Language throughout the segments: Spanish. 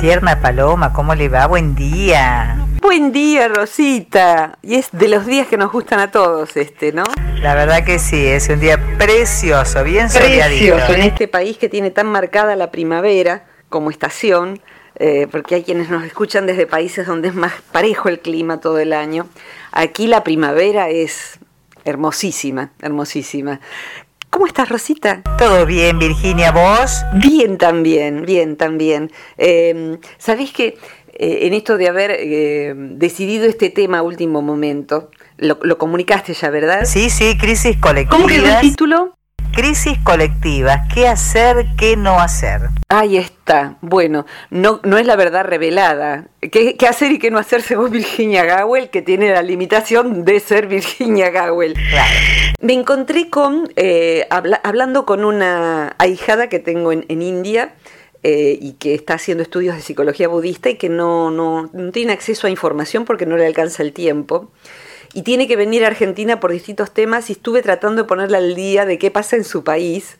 Tierna Paloma, ¿cómo le va? Buen día. Buen día, Rosita. Y es de los días que nos gustan a todos este, ¿no? La verdad que sí, es un día precioso, bien Precioso, en este país que tiene tan marcada la primavera como estación, eh, porque hay quienes nos escuchan desde países donde es más parejo el clima todo el año. Aquí la primavera es hermosísima, hermosísima. ¿Cómo estás, Rosita? Todo bien, Virginia, ¿vos? Bien también, bien también. Eh, ¿Sabés que eh, en esto de haber eh, decidido este tema a último momento, lo, comunicaste ya, ¿verdad? Sí, sí, crisis colectiva. ¿Cómo que el título? Crisis colectivas, ¿qué hacer, qué no hacer? Ahí está. Bueno, no, no es la verdad revelada. ¿Qué, hacer y qué no hacer según Virginia Gowell, que tiene la limitación de ser Virginia Gowell? Claro. Me encontré con, eh, hablando con una ahijada que tengo en, India, eh, y que está haciendo estudios de psicología budista y que no, no, no, tiene acceso a información porque no le alcanza el tiempo y tiene que venir a Argentina por distintos temas y estuve tratando de ponerle al día de qué pasa en su país.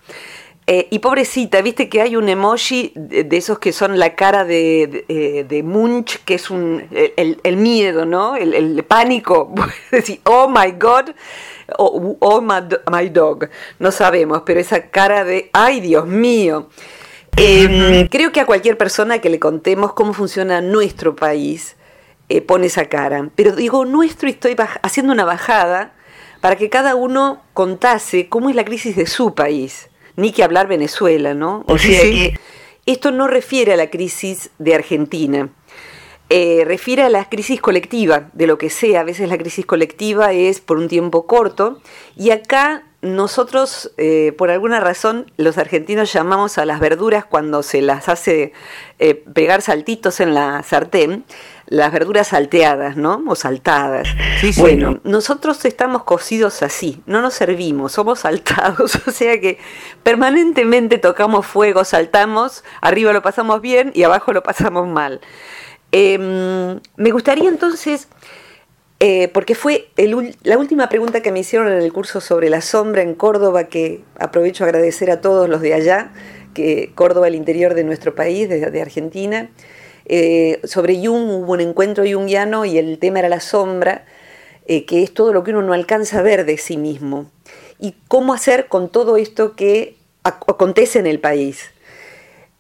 Eh, y pobrecita, viste que hay un emoji de, esos que son la cara de, de, eh, Munch, que es un, el, miedo, ¿no? El, pánico. decir, oh my God, o oh, my, dog. No sabemos, pero esa cara de, ay Dios mío. Em, creo que a cualquier persona que le contemos cómo funciona nuestro país, eh, pone esa cara. Pero digo nuestro y estoy haciendo una bajada para que cada uno contase cómo es la crisis de su país, ni que hablar Venezuela, ¿no? O sea que esto no refiere a la crisis de Argentina. Eh, refiere a la crisis colectiva, de lo que sea. A veces la crisis colectiva es por un tiempo corto. Y acá nosotros, eh, por alguna razón, los argentinos llamamos a las verduras cuando se las hace pegar saltitos en la sartén, las verduras salteadas, ¿no? O saltadas. Sí, sí, bueno, nosotros estamos cocidos así, no nos servimos, somos saltados, o sea que permanentemente tocamos fuego, saltamos, arriba lo pasamos bien y abajo lo pasamos mal. Em, me gustaría entonces, eh, porque fue la última pregunta que me hicieron en el curso sobre la sombra en Córdoba, que aprovecho a agradecer a todos los de allá, que Córdoba, el interior de nuestro país, de Argentina, eh, sobre Jung hubo un encuentro jungiano y el tema era la sombra, eh, que es todo lo que uno no alcanza a ver de sí mismo. Y cómo hacer con todo esto que acontece en el país.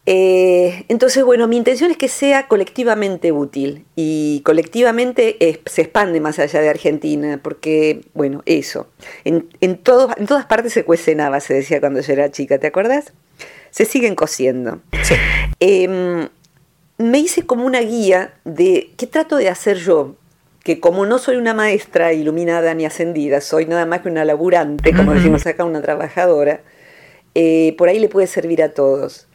Eh, entonces, bueno, mi intención es que sea colectivamente útil y colectivamente se expande más allá de Argentina, porque, bueno, eso, en, en todas partes se cuecen habas, se decía cuando yo era chica, ¿te acuerdas? Se siguen cociendo. Sí. Em, me hice como una guía de qué trato de hacer yo, que como no soy una maestra iluminada ni ascendida, soy nada más que una laburante, como decimos acá, una trabajadora, eh, por ahí le puede servir a todos.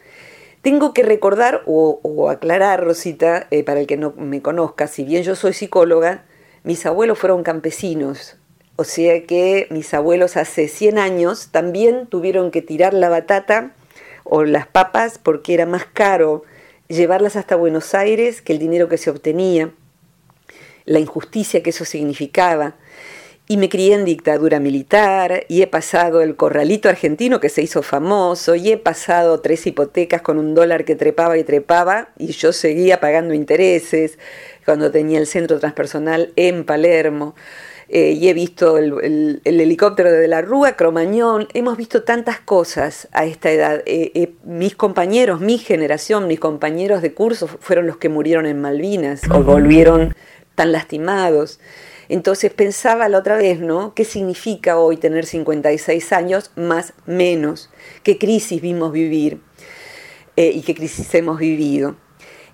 Tengo que recordar o, aclarar, Rosita, eh, para el que no me conozca, si bien yo soy psicóloga, mis abuelos fueron campesinos, o sea que mis abuelos hace 100 años también tuvieron que tirar la batata o las papas porque era más caro llevarlas hasta Buenos Aires que el dinero que se obtenía, la injusticia que eso significaba. Y me crié en dictadura militar, y he pasado el corralito argentino que se hizo famoso, y he pasado tres hipotecas con un dólar que trepaba y trepaba, y yo seguía pagando intereses cuando tenía el centro transpersonal en Palermo. Eh, y he visto el, helicóptero de la Rúa, Cromañón, hemos visto tantas cosas a esta edad. Eh, eh, mis compañeros, mi generación, mis compañeros de curso fueron los que murieron en Malvinas o volvieron tan lastimados. Entonces pensaba la otra vez, ¿no? ¿Qué significa hoy tener 56 años más menos? ¿Qué crisis vimos vivir? ¿Y qué crisis hemos vivido?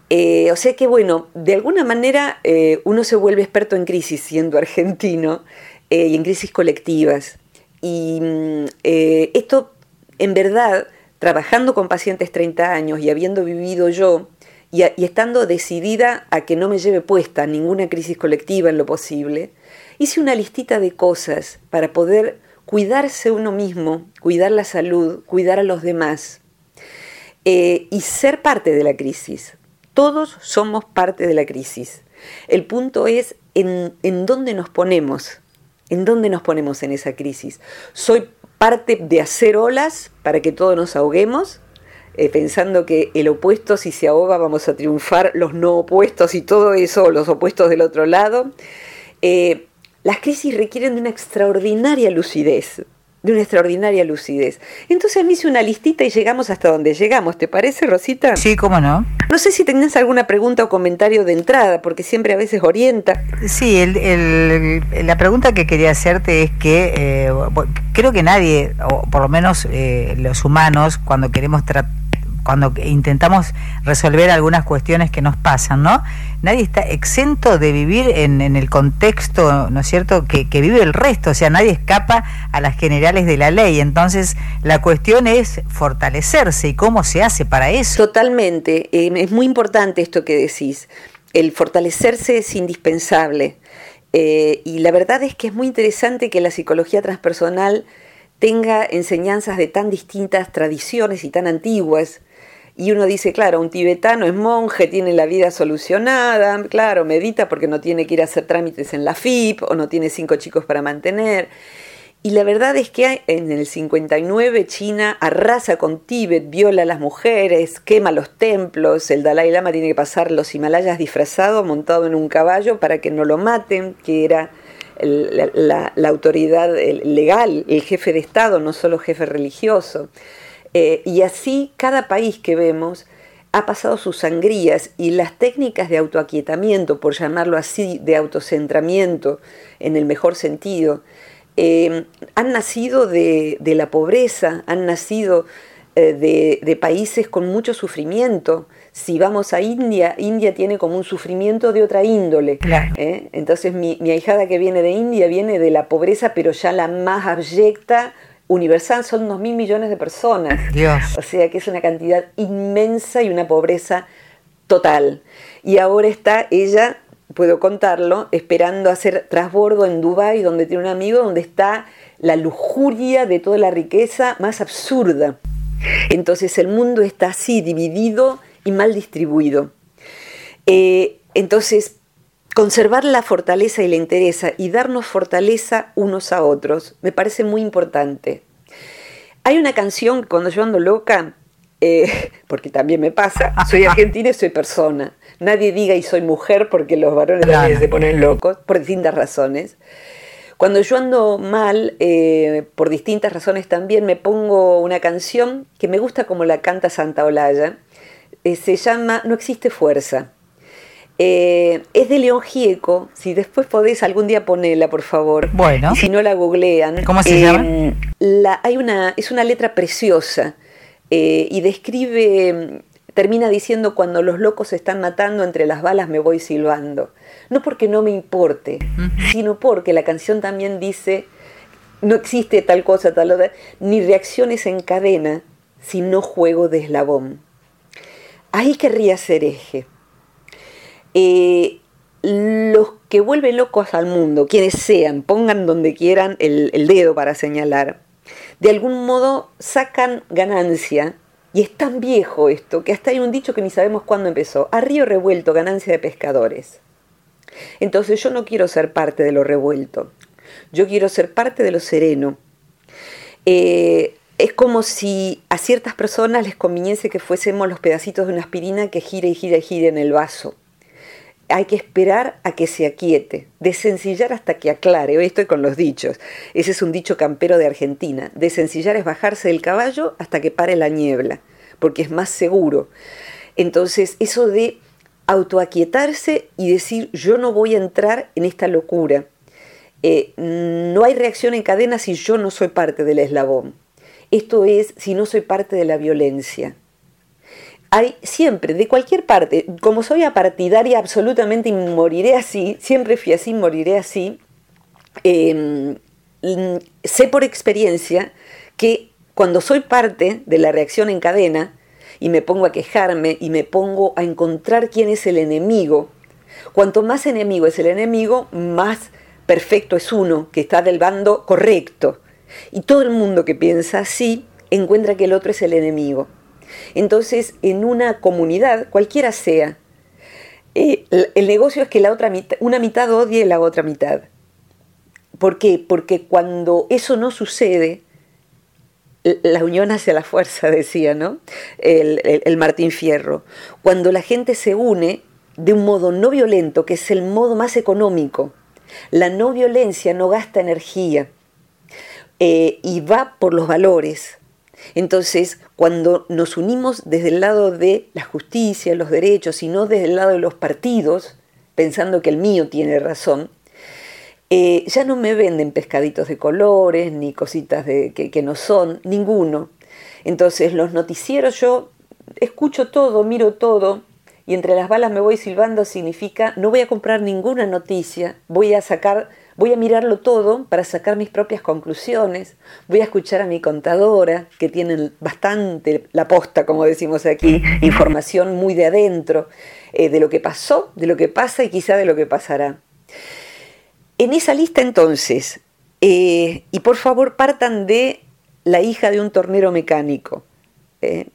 Eh, o sea que, bueno, de alguna manera eh, uno se vuelve experto en crisis siendo argentino eh, y en crisis colectivas. Y mm, esto, en verdad, trabajando con pacientes 30 años y habiendo vivido yo, y, y, estando decidida a que no me lleve puesta ninguna crisis colectiva en lo posible, hice una listita de cosas para poder cuidarse uno mismo, cuidar la salud, cuidar a los demás y ser parte de la crisis. Todos somos parte de la crisis. El punto es en, dónde nos ponemos, en dónde nos ponemos en esa crisis. ¿Soy parte de hacer olas para que todos nos ahoguemos? eh, pensando que el opuesto si se ahoga vamos a triunfar, los no opuestos y todo eso, los opuestos del otro lado. Eh, las crisis requieren de una extraordinaria lucidez, de una extraordinaria lucidez. Entonces me hice una listita y llegamos hasta donde llegamos. ¿Te parece, Rosita? Sí, cómo no. No sé si tenés alguna pregunta o comentario de entrada, porque siempre a veces orienta. Sí, la pregunta que quería hacerte es que eh, creo que nadie, o por lo menos eh, los humanos, cuando queremos tratar cuando intentamos resolver algunas cuestiones que nos pasan, ¿no? Nadie está exento de vivir en, el contexto, ¿no es cierto?, que, vive el resto, o sea, nadie escapa a las generales de la ley. Entonces, la cuestión es fortalecerse y cómo se hace para eso. Totalmente, es muy importante esto que decís. El fortalecerse es indispensable. Eh, y la verdad es que es muy interesante que la psicología transpersonal tenga enseñanzas de tan distintas tradiciones y tan antiguas y uno dice, claro, un tibetano es monje, tiene la vida solucionada, claro, medita porque no tiene que ir a hacer trámites en la FIP o no tiene cinco chicos para mantener. Y la verdad es que en el 59 China arrasa con Tíbet, viola a las mujeres, quema los templos, el Dalai Lama tiene que pasar los Himalayas disfrazado, montado en un caballo para que no lo maten, que era la, la autoridad legal, el jefe de Estado, no solo jefe religioso. Eh, y así cada país que vemos ha pasado sus sangrías y las técnicas de autoaquietamiento, por llamarlo así, de autocentramiento en el mejor sentido, eh, han nacido de, la pobreza, han nacido eh, de, países con mucho sufrimiento. Si vamos a India, India tiene como un sufrimiento de otra índole. Entonces mi, mi ahijada que viene de India viene de la pobreza, pero ya la más abyecta, universal son unos mil millones de personas. Dios. O sea que es una cantidad inmensa y una pobreza total. Y ahora está ella, puedo contarlo, esperando hacer trasbordo en Dubái, donde tiene un amigo, donde está la lujuria de toda la riqueza más absurda. Entonces el mundo está así, dividido y mal distribuido. Eh, entonces, conservar la fortaleza y la interesa y darnos fortaleza unos a otros me parece muy importante. Hay una canción cuando yo ando loca, eh, porque también me pasa, soy argentina y soy persona. Nadie diga y soy mujer porque los varones también se ponen locos por distintas razones. Cuando yo ando mal, eh, por distintas razones también, me pongo una canción que me gusta como la canta Santa Olaya. Eh, se llama No existe fuerza. Eh, es de León Gieco. Si después podés algún día ponerla, por favor. Bueno. Si no la googlean. ¿Cómo se llama? Eh, la, hay una, es una letra preciosa eh, y describe, termina diciendo cuando los locos se están matando entre las balas me voy silbando. No porque no me importe, sino porque la canción también dice no existe tal cosa, tal otra, ni reacciones en cadena, sino juego de eslabón. Ahí querría ser eje eh, los que vuelven locos al mundo, quienes sean, pongan donde quieran el, dedo para señalar, de algún modo sacan ganancia, y es tan viejo esto que hasta hay un dicho que ni sabemos cuándo empezó, a río revuelto, ganancia de pescadores. Entonces yo no quiero ser parte de lo revuelto, yo quiero ser parte de lo sereno. Eh, es como si a ciertas personas les conviniese que fuésemos los pedacitos de una aspirina que gira y gira y gira en el vaso hay que esperar a que se aquiete, desencillar hasta que aclare. Hoy estoy con los dichos. Ese es un dicho campero de Argentina. Desencillar es bajarse del caballo hasta que pare la niebla, porque es más seguro. Entonces, eso de autoaquietarse y decir yo no voy a entrar en esta locura. Eh, no hay reacción en cadena si yo no soy parte del eslabón. Esto es si no soy parte de la violencia hay siempre, de cualquier parte, como soy apartidaria absolutamente y moriré así, siempre fui así, moriré así, em, sé por experiencia que cuando soy parte de la reacción en cadena y me pongo a quejarme y me pongo a encontrar quién es el enemigo, cuanto más enemigo es el enemigo, más perfecto es uno que está del bando correcto. Y todo el mundo que piensa así encuentra que el otro es el enemigo. Entonces, en una comunidad, cualquiera sea, eh, el negocio es que la otra una mitad odie la otra mitad. ¿Por qué? Porque cuando eso no sucede, la unión hacia la fuerza, decía, ¿no? el Martín Fierro. Cuando la gente se une de un modo no violento, que es el modo más económico, la no violencia no gasta energía eh, y va por los valores. Entonces, cuando nos unimos desde el lado de la justicia, los derechos, y no desde el lado de los partidos, pensando que el mío tiene razón, eh, ya no me venden pescaditos de colores, ni cositas de, que, que no son, ninguno. Entonces, los noticieros yo escucho todo, miro todo, y entre las balas me voy silbando significa no voy a comprar ninguna noticia, voy a sacar, voy a mirarlo todo para sacar mis propias conclusiones, voy a escuchar a mi contadora, que tiene bastante la posta, como decimos aquí, información muy de adentro, eh, de lo que pasó, de lo que pasa y quizá de lo que pasará. En esa lista entonces, eh, y por favor partan de la hija de un tornero mecánico, eh,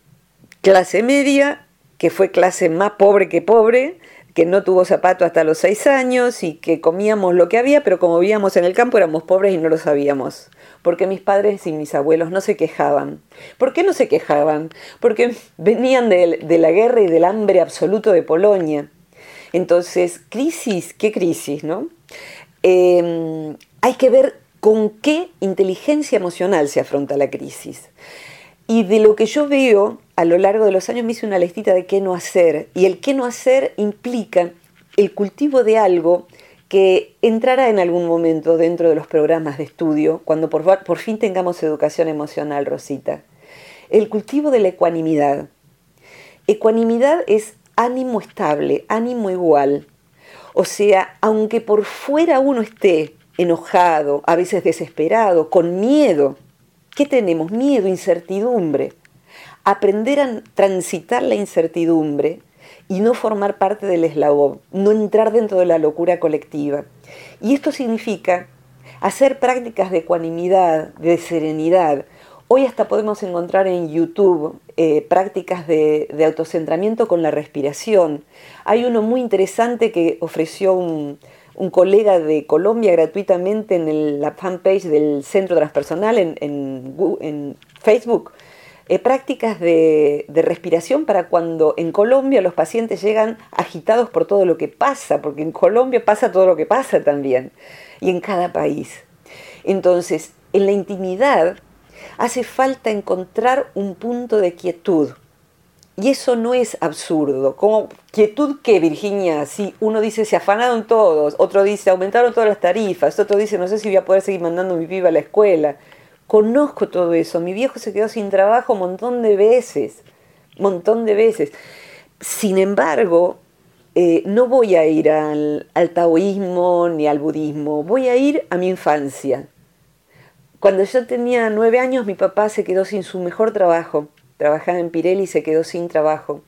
clase media, que fue clase más pobre que pobre, que no tuvo zapato hasta los seis años y que comíamos lo que había, pero como vivíamos en el campo éramos pobres y no lo sabíamos. Porque mis padres y mis abuelos no se quejaban. ¿Por qué no se quejaban? Porque venían de, la guerra y del hambre absoluto de Polonia. Entonces, crisis, ¿qué crisis, no? Em, hay que ver con qué inteligencia emocional se afronta la crisis. Y de lo que yo veo a lo largo de los años me hice una listita de qué no hacer. Y el qué no hacer implica el cultivo de algo que entrará en algún momento dentro de los programas de estudio, cuando por, por fin tengamos educación emocional, Rosita. El cultivo de la ecuanimidad. Ecuanimidad es ánimo estable, ánimo igual. O sea, aunque por fuera uno esté enojado, a veces desesperado, con miedo, ¿Qué tenemos? Miedo, incertidumbre. Aprender a transitar la incertidumbre y no formar parte del eslabón, no entrar dentro de la locura colectiva. Y esto significa hacer prácticas de ecuanimidad, de serenidad. Hoy hasta podemos encontrar en YouTube eh, prácticas de, autocentramiento con la respiración. Hay uno muy interesante que ofreció un, un colega de Colombia gratuitamente en la fanpage del Centro Transpersonal en, Facebook. Eh, prácticas de, respiración para cuando en Colombia los pacientes llegan agitados por todo lo que pasa, porque en Colombia pasa todo lo que pasa también, y en cada país. Entonces, en la intimidad hace falta encontrar un punto de quietud, y eso no es absurdo. Como quietud que, Virginia, si uno dice se afanaron todos, otro dice aumentaron todas las tarifas, otro dice no sé si voy a poder seguir mandando a mi piba a la escuela. Conozco todo eso. Mi viejo se quedó sin trabajo un montón de veces, montón de veces. Sin embargo, eh, no voy a ir al, al taoísmo ni al budismo, voy a ir a mi infancia. Cuando yo tenía nueve años, mi papá se quedó sin su mejor trabajo trabajaba en Pirelli y se quedó sin trabajo.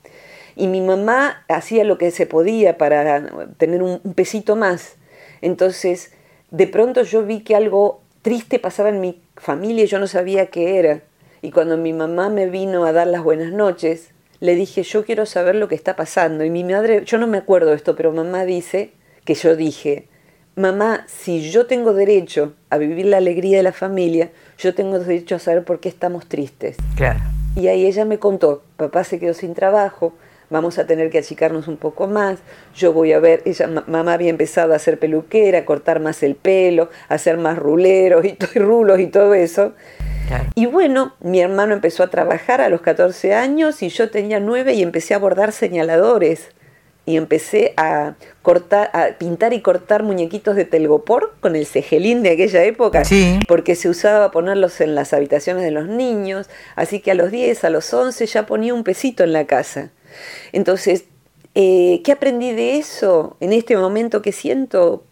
Y mi mamá hacía lo que se podía para tener un, pesito más. Entonces, de pronto yo vi que algo triste pasaba en mi familia y yo no sabía qué era. Y cuando mi mamá me vino a dar las buenas noches, le dije, yo quiero saber lo que está pasando. Y mi madre, yo no me acuerdo de esto, pero mamá dice que yo dije, mamá, si yo tengo derecho a vivir la alegría de la familia, yo tengo derecho a saber por qué estamos tristes. Claro. Y ahí ella me contó, papá se quedó sin trabajo, vamos a tener que achicarnos un poco más, yo voy a ver, ella, mamá había empezado a hacer peluquera, a cortar más el pelo, a hacer más ruleros y, rulos y todo eso. Y bueno, mi hermano empezó a trabajar a los 14 años y yo tenía 9 y empecé a bordar señaladores y empecé a cortar, a pintar y cortar muñequitos de telgopor con el cejelín de aquella época, porque se usaba ponerlos en las habitaciones de los niños, así que a los 10, a los 11 ya ponía un pesito en la casa. Entonces, eh, ¿qué aprendí de eso en este momento que siento?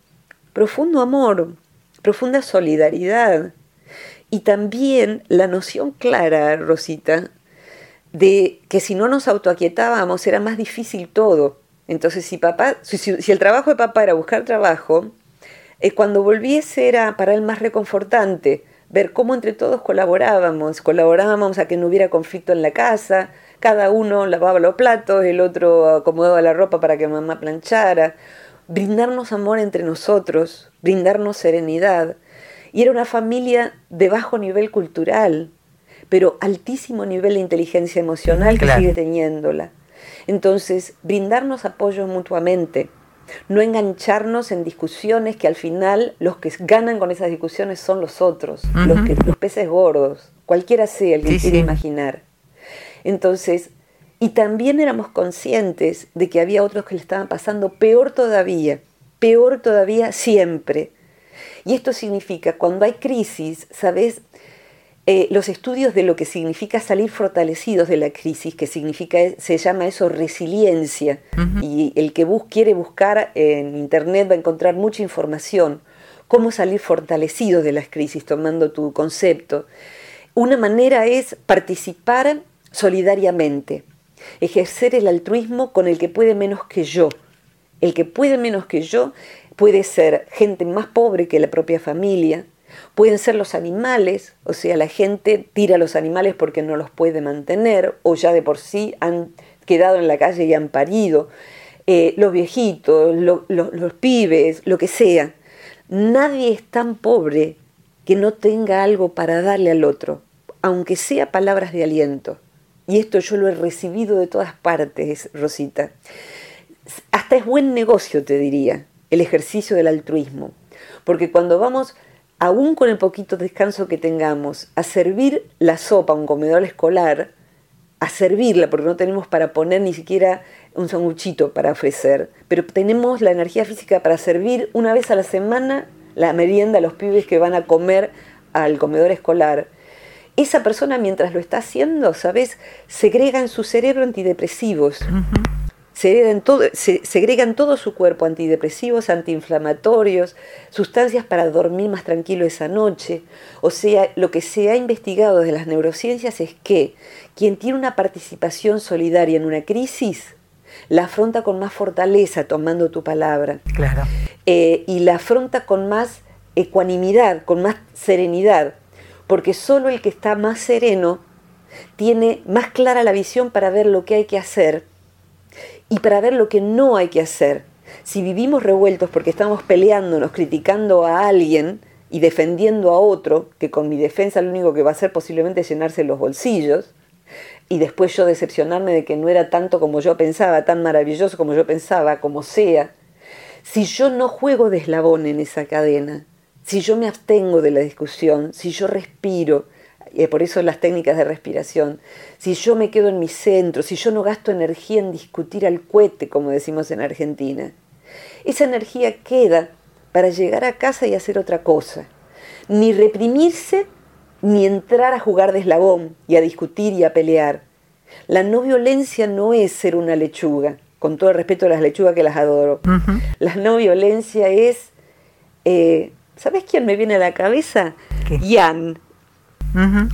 Profundo amor, profunda solidaridad y también la noción clara, Rosita, de que si no nos autoaquietábamos era más difícil todo entonces, si papá, si, el trabajo de papá era buscar trabajo, eh, cuando volviese era para él más reconfortante ver cómo entre todos colaborábamos, colaborábamos a que no hubiera conflicto en la casa, cada uno lavaba los platos, el otro acomodaba la ropa para que mamá planchara, brindarnos amor entre nosotros, brindarnos serenidad. Y era una familia de bajo nivel cultural, pero altísimo nivel de inteligencia emocional que sigue teniéndola. Entonces, brindarnos apoyo mutuamente, no engancharnos en discusiones que al final los que ganan con esas discusiones son los otros, los, que, los peces gordos, cualquiera sea el que quiera imaginar. Entonces, y también éramos conscientes de que había otros que le estaban pasando peor todavía, peor todavía siempre. Y esto significa, cuando hay crisis, ¿sabes? Eh, los estudios de lo que significa salir fortalecidos de la crisis, que significa, se llama eso resiliencia, y el que bus quiere buscar en internet va a encontrar mucha información, cómo salir fortalecidos de las crisis, tomando tu concepto. Una manera es participar solidariamente, ejercer el altruismo con el que puede menos que yo. El que puede menos que yo puede ser gente más pobre que la propia familia, pueden ser los animales, o sea, la gente tira a los animales porque no los puede mantener o ya de por sí han quedado en la calle y han parido, eh, los viejitos, los pibes, lo que sea. Nadie es tan pobre que no tenga algo para darle al otro, aunque sea palabras de aliento. Y esto yo lo he recibido de todas partes, Rosita. Hasta es buen negocio, te diría, el ejercicio del altruismo. Porque cuando vamos, aún con el poquito descanso que tengamos, a servir la sopa a un comedor escolar, a servirla, porque no tenemos para poner ni siquiera un sanguchito para ofrecer, pero tenemos la energía física para servir una vez a la semana la merienda a los pibes que van a comer al comedor escolar esa persona mientras lo está haciendo, ¿sabes? Segrega en su cerebro antidepresivos. segregan, todo, se, segregan todo su cuerpo antidepresivos, antiinflamatorios, sustancias para dormir más tranquilo esa noche. O sea, lo que se ha investigado de las neurociencias es que quien tiene una participación solidaria en una crisis, la afronta con más fortaleza, tomando tu palabra. Claro. Eh, y la afronta con más ecuanimidad, con más serenidad porque solo el que está más sereno tiene más clara la visión para ver lo que hay que hacer y para ver lo que no hay que hacer. Si vivimos revueltos porque estamos peleándonos, criticando a alguien y defendiendo a otro, que con mi defensa lo único que va a hacer posiblemente es llenarse los bolsillos, y después yo decepcionarme de que no era tanto como yo pensaba, tan maravilloso como yo pensaba, como sea, si yo no juego de eslabón en esa cadena, si yo me abstengo de la discusión, si yo respiro, y por eso las técnicas de respiración, si yo me quedo en mi centro, si yo no gasto energía en discutir al cohete, como decimos en Argentina, esa energía queda para llegar a casa y hacer otra cosa. Ni reprimirse, ni entrar a jugar de eslabón y a discutir y a pelear. La no violencia no es ser una lechuga, con todo el respeto a las lechugas que las adoro. La no violencia es eh, ¿Sabes quién me viene a la cabeza? Jan,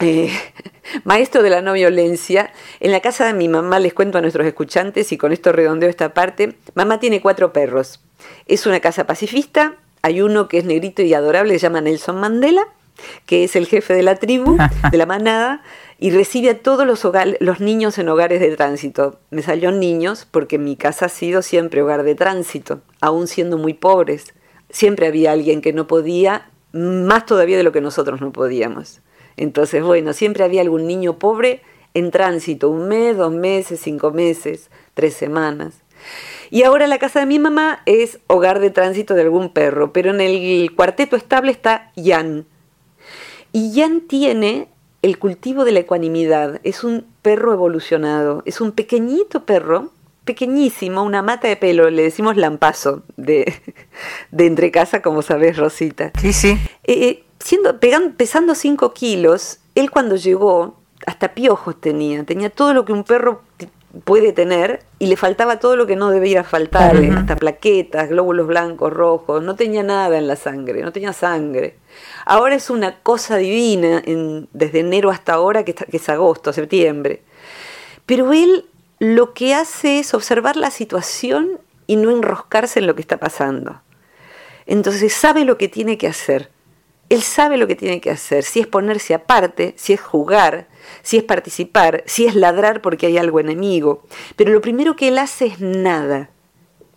eh, maestro de la no violencia. En la casa de mi mamá, les cuento a nuestros escuchantes y con esto redondeo esta parte, mamá tiene cuatro perros. Es una casa pacifista, hay uno que es negrito y adorable, se llama Nelson Mandela, que es el jefe de la tribu, de la manada, y recibe a todos los, los niños en hogares de tránsito. Me salió niños porque mi casa ha sido siempre hogar de tránsito, aún siendo muy pobres siempre había alguien que no podía, más todavía de lo que nosotros no podíamos. Entonces, bueno, siempre había algún niño pobre en tránsito, un mes, dos meses, cinco meses, tres semanas. Y ahora la casa de mi mamá es hogar de tránsito de algún perro, pero en el cuarteto estable está Jan. Y Jan tiene el cultivo de la ecuanimidad, es un perro evolucionado, es un pequeñito perro pequeñísimo, una mata de pelo, le decimos lampazo de, de entre casa, como sabes, Rosita. Sí, sí. Eh, siendo, pesando 5 kilos, él cuando llegó, hasta piojos tenía, tenía todo lo que un perro puede tener y le faltaba todo lo que no debía faltarle, hasta plaquetas, glóbulos blancos, rojos, no tenía nada en la sangre, no tenía sangre. Ahora es una cosa divina desde enero hasta ahora, que, que es agosto, septiembre. Pero él lo que hace es observar la situación y no enroscarse en lo que está pasando. Entonces sabe lo que tiene que hacer. Él sabe lo que tiene que hacer, si es ponerse aparte, si es jugar, si es participar, si es ladrar porque hay algo enemigo. Pero lo primero que él hace es nada.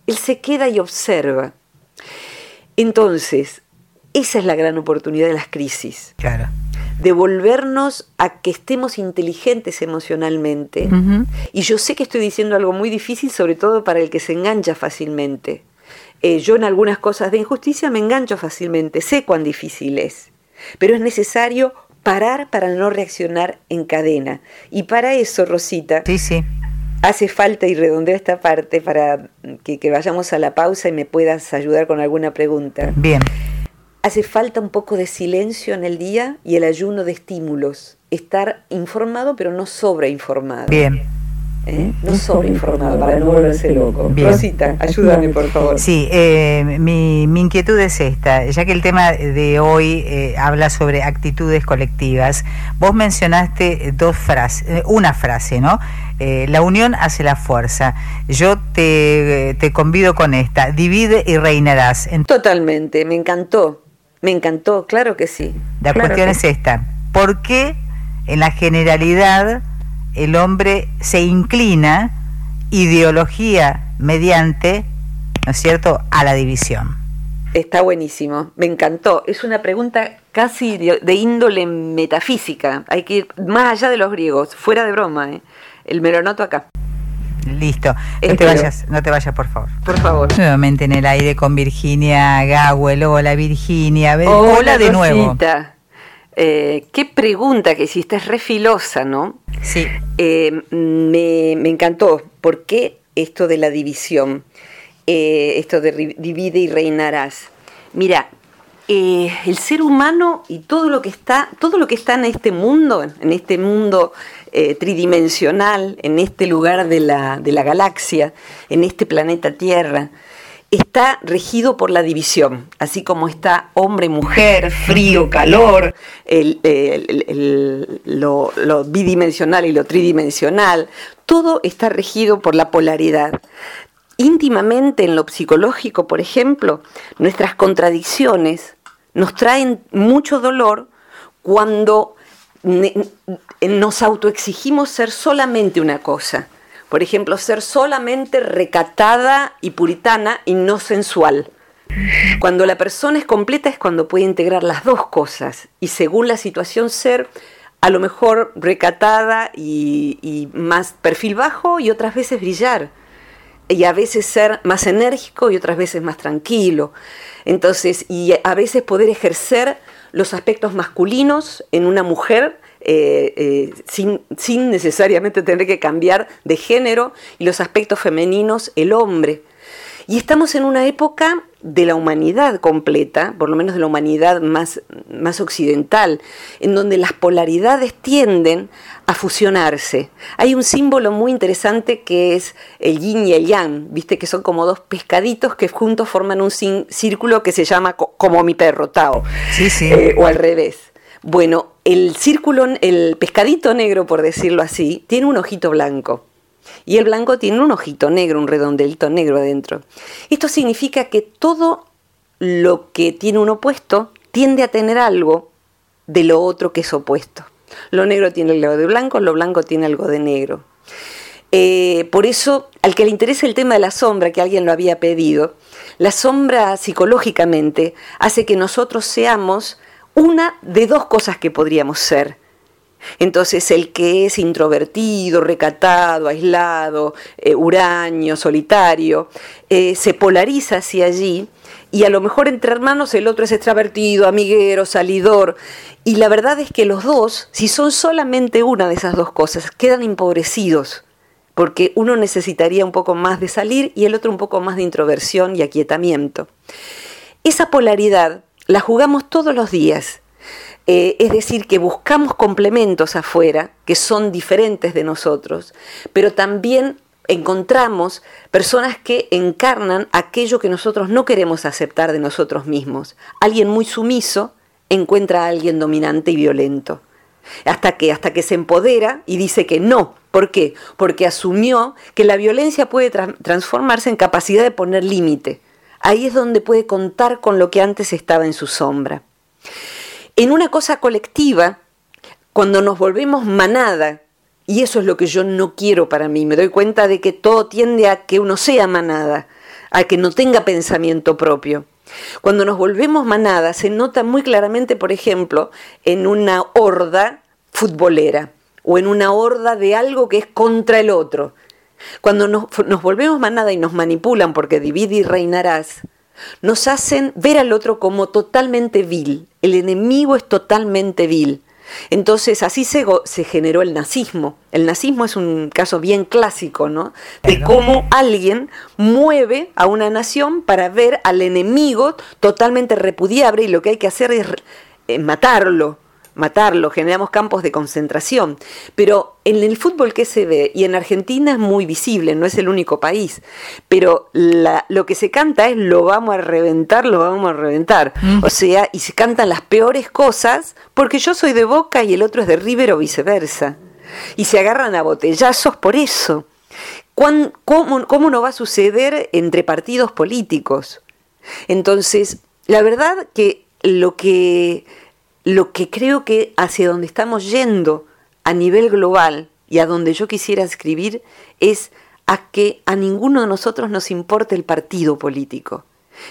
Él se queda y observa. Entonces, esa es la gran oportunidad de las crisis. Claro. Devolvernos a que estemos inteligentes emocionalmente. Y yo sé que estoy diciendo algo muy difícil, sobre todo para el que se engancha fácilmente. Eh, yo en algunas cosas de injusticia me engancho fácilmente, sé cuán difícil es, pero es necesario parar para no reaccionar en cadena. Y para eso, Rosita, sí, sí. hace falta, y redondeo esta parte para que, que vayamos a la pausa y me puedas ayudar con alguna pregunta. Bien. Hace falta un poco de silencio en el día y el ayuno de estímulos. Estar informado pero no sobreinformado. Bien. ¿Eh? No sobreinformado para no volverse loco. Bien. Rosita, ayúdame por favor. Sí, eh, mi, mi, inquietud es esta, ya que el tema de hoy eh, habla sobre actitudes colectivas. Vos mencionaste dos frases, eh, una frase, ¿no? Eh, la unión hace la fuerza. Yo te, te convido con esta, divide y reinarás. Totalmente, me encantó. Me encantó, claro que sí. La claro cuestión es esta. ¿Por qué en la generalidad el hombre se inclina ideología mediante, ¿no es cierto?, a la división? Está buenísimo, me encantó. Es una pregunta casi de índole metafísica. Hay que ir más allá de los griegos, fuera de broma. ¿eh? El me lo noto acá. Listo. No te vayas, no te vayas, por favor. Por favor. Nuevamente en el aire con Virginia Gawel. Hola, Virginia. Hola, Hola de nuevo. Eh, qué pregunta que hiciste, es refilosa, ¿no? Sí. Eh, me, me, encantó. ¿Por qué esto de la división? Eh, esto de divide y reinarás. Mira, el ser humano y todo lo que está, todo lo que está en este mundo, en este mundo eh, tridimensional, en este lugar de la, de la galaxia, en este planeta Tierra, está regido por la división, así como está hombre-mujer, frío, calor, lo, bidimensional y lo tridimensional, todo está regido por la polaridad. Íntimamente en lo psicológico, por ejemplo, nuestras contradicciones nos traen mucho dolor cuando nos autoexigimos ser solamente una cosa. Por ejemplo, ser solamente recatada y puritana y no sensual. Cuando la persona es completa es cuando puede integrar las dos cosas y según la situación ser a lo mejor recatada y, y más perfil bajo y otras veces brillar y a veces ser más enérgico y otras veces más tranquilo. Entonces, y a veces poder ejercer los aspectos masculinos en una mujer eh, eh, sin, sin, necesariamente tener que cambiar de género y los aspectos femeninos el hombre. Y estamos en una época de la humanidad completa, por lo menos de la humanidad más, más occidental, en donde las polaridades tienden a fusionarse. Hay un símbolo muy interesante que es el yin y el yang, viste que son como dos pescaditos que juntos forman un círculo que se llama como mi perro, Tao, sí, sí. Eh, o al revés. Bueno, el círculo, el pescadito negro, por decirlo así, tiene un ojito blanco. Y el blanco tiene un ojito negro, un redondelito negro adentro. Esto significa que todo lo que tiene un opuesto tiende a tener algo de lo otro que es opuesto. Lo negro tiene algo de blanco, lo blanco tiene algo de negro. Eh, por eso, al que le interesa el tema de la sombra, que alguien lo había pedido, la sombra psicológicamente hace que nosotros seamos una de dos cosas que podríamos ser. Entonces el que es introvertido, recatado, aislado, eh, huraño, solitario, eh, se polariza hacia allí y a lo mejor entre hermanos el otro es extravertido, amiguero, salidor. Y la verdad es que los dos, si son solamente una de esas dos cosas, quedan empobrecidos, porque uno necesitaría un poco más de salir y el otro un poco más de introversión y aquietamiento. Esa polaridad la jugamos todos los días. Eh, es decir, que buscamos complementos afuera que son diferentes de nosotros, pero también encontramos personas que encarnan aquello que nosotros no queremos aceptar de nosotros mismos. Alguien muy sumiso encuentra a alguien dominante y violento. Hasta que, hasta que se empodera y dice que no. ¿Por qué? Porque asumió que la violencia puede tra transformarse en capacidad de poner límite. Ahí es donde puede contar con lo que antes estaba en su sombra. En una cosa colectiva, cuando nos volvemos manada, y eso es lo que yo no quiero para mí, me doy cuenta de que todo tiende a que uno sea manada, a que no tenga pensamiento propio. Cuando nos volvemos manada se nota muy claramente, por ejemplo, en una horda futbolera o en una horda de algo que es contra el otro. Cuando nos, nos volvemos manada y nos manipulan porque divide y reinarás, nos hacen ver al otro como totalmente vil. El enemigo es totalmente vil. Entonces así se, se, generó el nazismo. El nazismo es un caso bien clásico, ¿no? De cómo alguien mueve a una nación para ver al enemigo totalmente repudiable y lo que hay que hacer es eh, matarlo matarlo, generamos campos de concentración. Pero en el fútbol que se ve, y en Argentina es muy visible, no es el único país, pero lo que se canta es lo vamos a reventar, lo vamos a reventar. Mm. O sea, y se cantan las peores cosas porque yo soy de Boca y el otro es de River o viceversa. Y se agarran a botellazos por eso. ¿Cómo, ¿Cómo no va a suceder entre partidos políticos? Entonces, la verdad que lo que lo que creo que hacia donde estamos yendo a nivel global y a donde yo quisiera escribir es a que a ninguno de nosotros nos importe el partido político,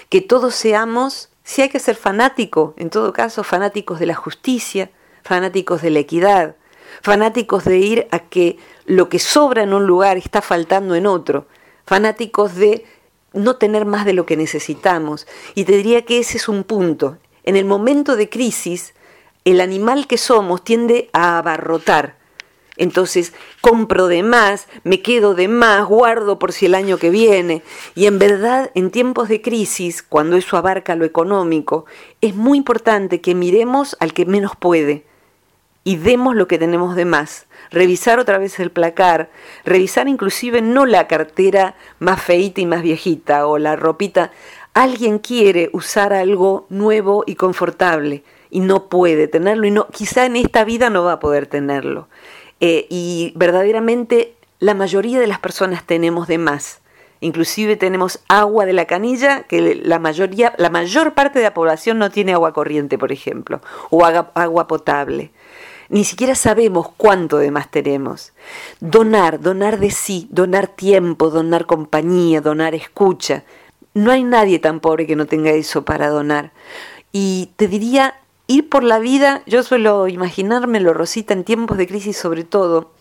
que todos seamos, si hay que ser fanático, en todo caso, fanáticos de la justicia, fanáticos de la equidad, fanáticos de ir a que lo que sobra en un lugar está faltando en otro, fanáticos de no tener más de lo que necesitamos. Y te diría que ese es un punto. En el momento de crisis, el animal que somos tiende a abarrotar. Entonces, compro de más, me quedo de más, guardo por si el año que viene. Y en verdad, en tiempos de crisis, cuando eso abarca lo económico, es muy importante que miremos al que menos puede y demos lo que tenemos de más. Revisar otra vez el placar, revisar inclusive no la cartera más feita y más viejita o la ropita. Alguien quiere usar algo nuevo y confortable y no puede tenerlo y no, quizá en esta vida no va a poder tenerlo. Eh, y verdaderamente la mayoría de las personas tenemos de más. Inclusive tenemos agua de la canilla, que la mayoría, la mayor parte de la población no tiene agua corriente, por ejemplo, o agua potable. Ni siquiera sabemos cuánto de más tenemos. Donar, donar de sí, donar tiempo, donar compañía, donar escucha. No hay nadie tan pobre que no tenga eso para donar. Y te diría, ir por la vida, yo suelo imaginármelo, Rosita, en tiempos de crisis sobre todo.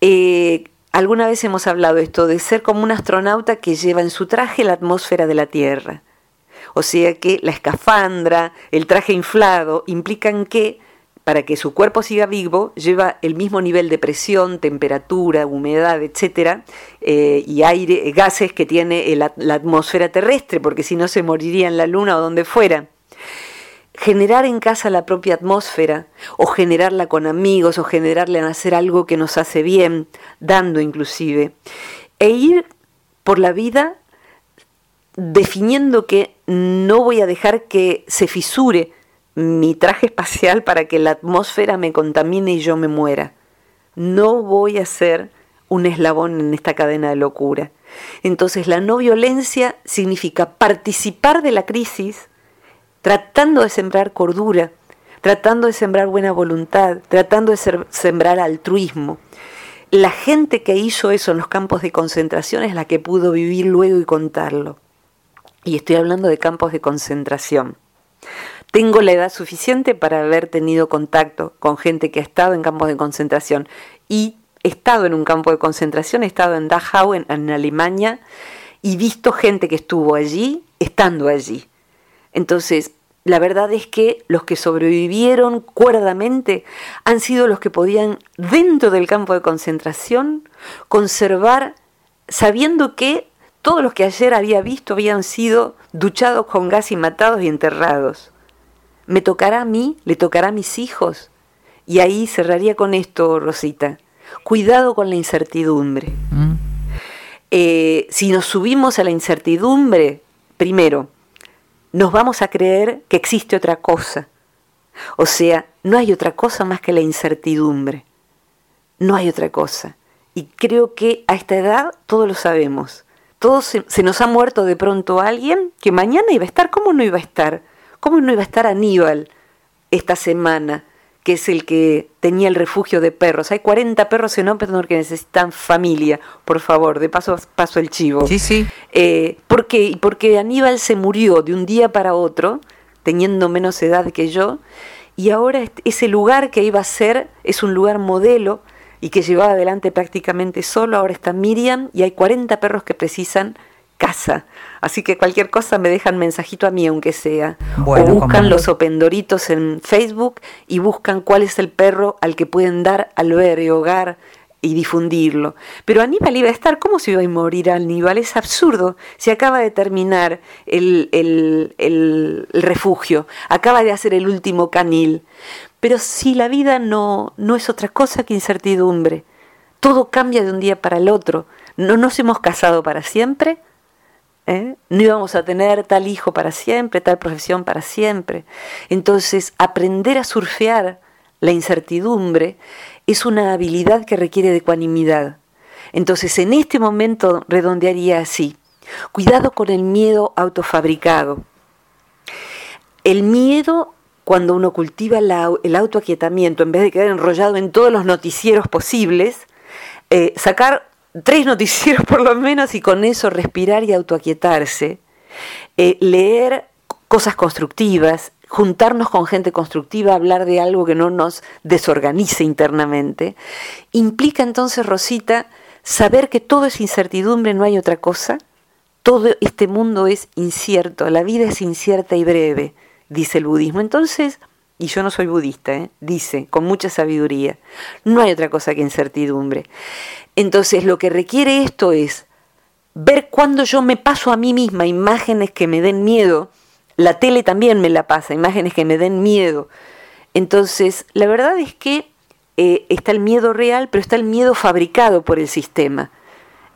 Eh, alguna vez hemos hablado esto de ser como un astronauta que lleva en su traje la atmósfera de la Tierra. O sea que la escafandra, el traje inflado, implican que para que su cuerpo siga vivo, lleva el mismo nivel de presión, temperatura, humedad, etcétera, eh, y aire, gases que tiene la atmósfera terrestre, porque si no se moriría en la luna o donde fuera generar en casa la propia atmósfera, o generarla con amigos, o generarle en hacer algo que nos hace bien, dando inclusive, e ir por la vida definiendo que no voy a dejar que se fisure mi traje espacial para que la atmósfera me contamine y yo me muera. No voy a ser un eslabón en esta cadena de locura. Entonces la no violencia significa participar de la crisis, tratando de sembrar cordura, tratando de sembrar buena voluntad, tratando de sembrar altruismo. La gente que hizo eso en los campos de concentración es la que pudo vivir luego y contarlo. Y estoy hablando de campos de concentración. Tengo la edad suficiente para haber tenido contacto con gente que ha estado en campos de concentración y he estado en un campo de concentración, he estado en Dachau, en, en Alemania, y visto gente que estuvo allí estando allí. Entonces, la verdad es que los que sobrevivieron cuerdamente han sido los que podían, dentro del campo de concentración, conservar, sabiendo que todos los que ayer había visto habían sido duchados con gas y matados y enterrados. Me tocará a mí, le tocará a mis hijos. Y ahí cerraría con esto, Rosita. Cuidado con la incertidumbre. Mm. Eh, si nos subimos a la incertidumbre, primero, nos vamos a creer que existe otra cosa. O sea, no hay otra cosa más que la incertidumbre. No hay otra cosa. Y creo que a esta edad todos lo sabemos. Todos se, nos ha muerto de pronto alguien que mañana iba a estar. ¿Cómo no iba a estar? ¿Cómo no iba a estar Aníbal esta semana? Que es el que tenía el refugio de perros. Hay 40 perros en Open que necesitan familia, por favor, de paso paso el chivo. Sí, sí. Eh, ¿Por qué? Porque Aníbal se murió de un día para otro, teniendo menos edad que yo, y ahora ese lugar que iba a ser es un lugar modelo y que llevaba adelante prácticamente solo, ahora está Miriam y hay 40 perros que precisan casa. Así que cualquier cosa me dejan mensajito a mí, aunque sea. o buscan los opendoritos en Facebook y buscan cuál es el perro al que pueden dar albergue, hogar y difundirlo. Pero Aníbal iba a estar, ¿cómo se iba a morir Aníbal? Es absurdo. Se acaba de terminar el, el, el, refugio, acaba de hacer el último canil. Pero si la vida no, no es otra cosa que incertidumbre, todo cambia de un día para el otro. No nos hemos casado para siempre, ¿eh? No íbamos a tener tal hijo para siempre, tal profesión para siempre. Entonces, aprender a surfear la incertidumbre es una habilidad que requiere de ecuanimidad. Entonces, en este momento redondearía así. Cuidado con el miedo autofabricado. El miedo, cuando uno cultiva el autoaquietamiento, en vez de quedar enrollado en todos los noticieros posibles, eh, sacar tres noticieros por lo menos y con eso respirar y autoaquietarse, eh, leer cosas constructivas, juntarnos con gente constructiva, hablar de algo que no nos desorganice internamente, implica entonces, Rosita, saber que todo es incertidumbre, no hay otra cosa. Todo este mundo es incierto, la vida es incierta y breve, dice el budismo. Entonces, y yo no soy budista, ¿eh? dice con mucha sabiduría, no hay otra cosa que incertidumbre. Entonces lo que requiere esto es ver cuando yo me paso a mí misma imágenes que me den miedo, la tele también me la pasa, imágenes que me den miedo. Entonces, la verdad es que eh, está el miedo real, pero está el miedo fabricado por el sistema.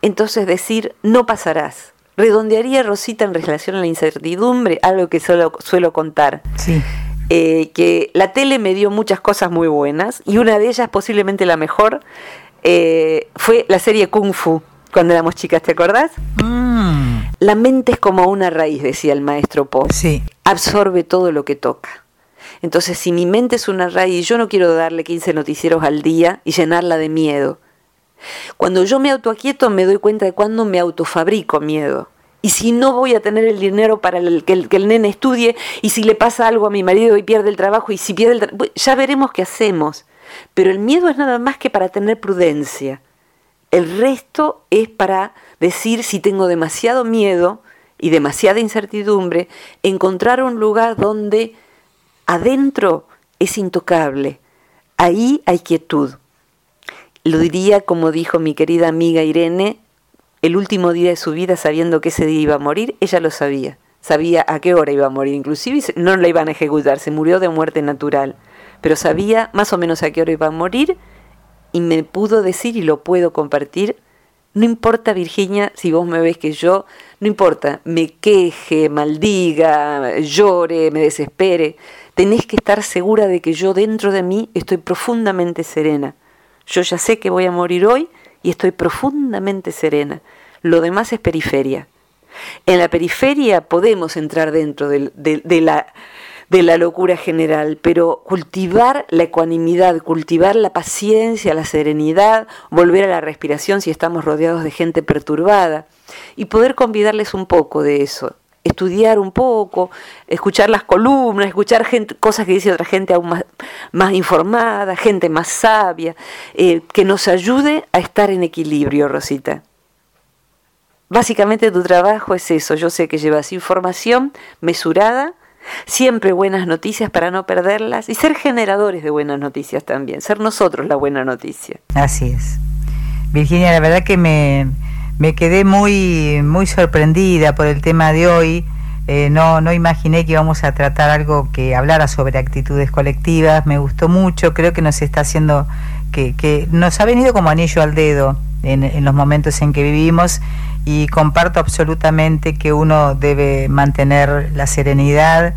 Entonces decir, no pasarás. Redondearía Rosita en relación a la incertidumbre, algo que solo suelo contar. Sí. Eh, que la tele me dio muchas cosas muy buenas y una de ellas, posiblemente la mejor, eh, fue la serie Kung Fu, cuando éramos chicas, ¿te acordás? Mm. La mente es como una raíz, decía el maestro Po. Sí. Absorbe todo lo que toca. Entonces, si mi mente es una raíz, yo no quiero darle 15 noticieros al día y llenarla de miedo. Cuando yo me autoaquieto, me doy cuenta de cuando me autofabrico miedo. Y si no voy a tener el dinero para que, el, que, el, nene estudie, y si le pasa algo a mi marido y pierde el trabajo, y si pierde el trabajo, ya veremos qué hacemos. Pero el miedo es nada más que para tener prudencia. El resto es para decir si tengo demasiado miedo y demasiada incertidumbre, encontrar un lugar donde adentro es intocable. Ahí hay quietud. Lo diría como dijo mi querida amiga Irene, el último día de su vida sabiendo que ese día iba a morir, ella lo sabía. Sabía a qué hora iba a morir, inclusive no la iban a ejecutar, se murió de muerte natural pero sabía más o menos a qué hora iba a morir y me pudo decir y lo puedo compartir. No importa, Virginia, si vos me ves que yo, no importa, me queje, maldiga, llore, me desespere, tenés que estar segura de que yo dentro de mí estoy profundamente serena. Yo ya sé que voy a morir hoy y estoy profundamente serena. Lo demás es periferia. En la periferia podemos entrar dentro de, de la de la locura general, pero cultivar la ecuanimidad, cultivar la paciencia, la serenidad, volver a la respiración si estamos rodeados de gente perturbada y poder convidarles un poco de eso, estudiar un poco, escuchar las columnas, escuchar cosas que dice otra gente aún más, más informada, gente más sabia, eh, que nos ayude a estar en equilibrio, Rosita. Básicamente tu trabajo es eso, yo sé que llevas información mesurada, Siempre buenas noticias para no perderlas y ser generadores de buenas noticias también, ser nosotros la buena noticia. Así es. Virginia, la verdad que me, me quedé muy, muy sorprendida por el tema de hoy. Eh, no, no imaginé que íbamos a tratar algo que hablara sobre actitudes colectivas. Me gustó mucho, creo que nos está haciendo, que, que nos ha venido como anillo al dedo en, en los momentos en que vivimos y comparto absolutamente que uno debe mantener la serenidad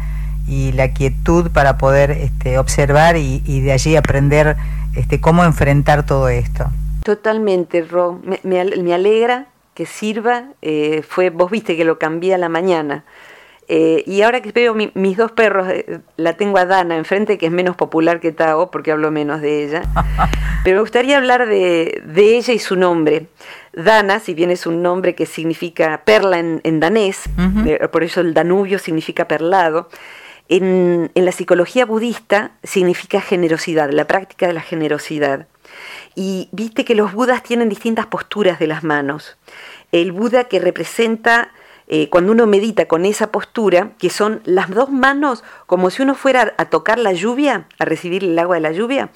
y la quietud para poder este, observar y, de allí aprender este, cómo enfrentar todo esto. Totalmente, Ro. Me, alegra que sirva. Eh, fue, vos viste que lo cambié a la mañana. Eh, y ahora que veo mis dos perros, eh, la tengo a Dana enfrente, que es menos popular que Tao, porque hablo menos de ella. Pero me gustaría hablar de, ella y su nombre. Dana, si bien es un nombre que significa perla en, danés, por eso el Danubio significa perlado, en, en, la psicología budista significa generosidad, la práctica de la generosidad. Y viste que los budas tienen distintas posturas de las manos. El Buda que representa eh, cuando uno medita con esa postura, que son las dos manos como si uno fuera a tocar la lluvia, a recibir el agua de la lluvia,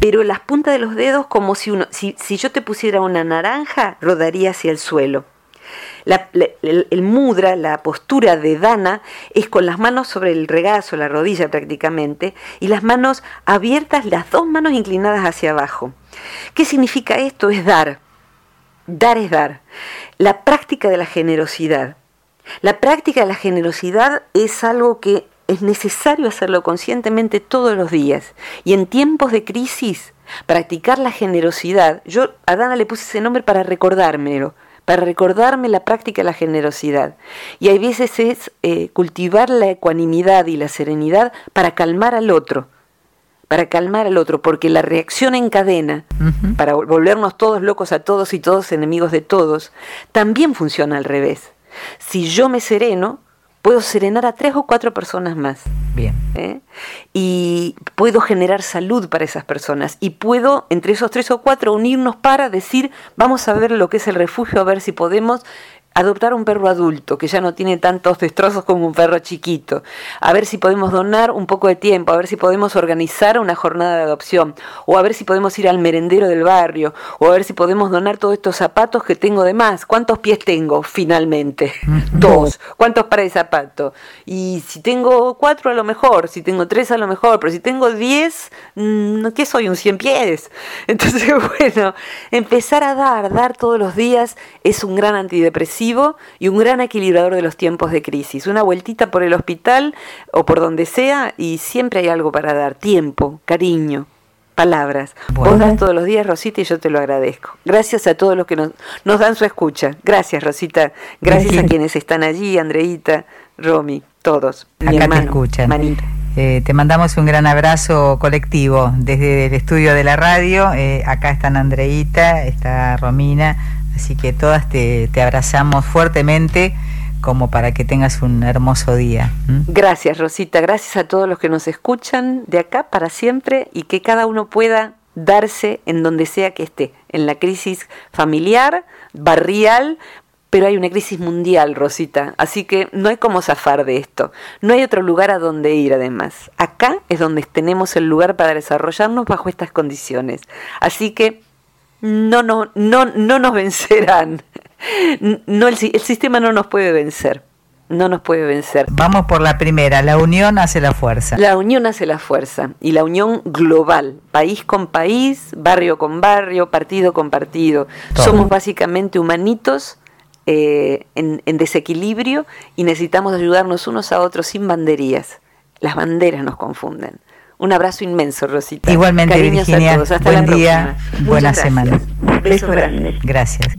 pero las puntas de los dedos como si uno, si, yo te pusiera una naranja, rodaría hacia el suelo. el, mudra, la postura de Dana, es con las manos sobre el regazo, la rodilla prácticamente, y las manos abiertas, las dos manos inclinadas hacia abajo. ¿Qué significa esto? Es dar. Dar es dar. La práctica de la generosidad. La práctica de la generosidad es algo que es necesario hacerlo conscientemente todos los días. Y en tiempos de crisis, practicar la generosidad, yo a Dana le puse ese nombre para recordármelo, para recordarme la práctica de la generosidad. Y hay veces es eh, cultivar la ecuanimidad y la serenidad para calmar al otro, para calmar al otro, porque la reacción en cadena, para volvernos todos locos a todos y todos enemigos de todos, también funciona al revés. Si yo me sereno, puedo serenar a tres o cuatro personas más. Bien. ¿Eh? Y puedo generar salud para esas personas. Y puedo, entre esos tres o cuatro, unirnos para decir, vamos a ver lo que es el refugio, a ver si podemos adoptar un perro adulto que ya no tiene tantos destrozos como un perro chiquito, a ver si podemos donar un poco de tiempo, a ver si podemos organizar una jornada de adopción, o a ver si podemos ir al merendero del barrio, o a ver si podemos donar todos estos zapatos que tengo de más. ¿Cuántos pies tengo finalmente? Dos. ¿Cuántos pares de zapatos? Y si tengo cuatro a lo mejor, si tengo tres a lo mejor, pero si tengo diez, mm, ¿qué soy? Un cien pies. Entonces, bueno, empezar a dar, dar todos los días es un gran antidepresivo y un gran equilibrador de los tiempos de crisis. Una vueltita por el hospital o por donde sea y siempre hay algo para dar. Tiempo, cariño, palabras. Vos das todos los días, Rosita, y yo te lo agradezco. Gracias a todos los que nos, nos dan su escucha. Gracias, Rosita. Gracias a quienes están allí, Andreita, Romy, todos. Acá te escuchan. Eh, te mandamos un gran abrazo colectivo desde el estudio de la radio. Eh, acá están Andreita, está Romina, Así que todas te, abrazamos fuertemente como para que tengas un hermoso día. Gracias, Rosita. Gracias a todos los que nos escuchan de acá para siempre y que cada uno pueda darse en donde sea que esté, en la crisis familiar, barrial, pero hay una crisis mundial, Rosita, así que no hay cómo zafar de esto. No hay otro lugar a donde ir, además. Acá es donde tenemos el lugar para desarrollarnos bajo estas condiciones. Así que no, no, no, no nos vencerán. No, el, el sistema no nos puede vencer no nos puede vencer. Vamos por la primera, la unión hace la fuerza. La unión hace la fuerza y la unión global, país con país, barrio con barrio, partido con partido. Somos básicamente humanitos eh, en, en, desequilibrio y necesitamos ayudarnos unos a otros sin banderías. Las banderas nos confunden. Un abrazo inmenso, Rosita. Igualmente, Virginia. A todos. Hasta Buen día, buena semana. beso grande. Gracias.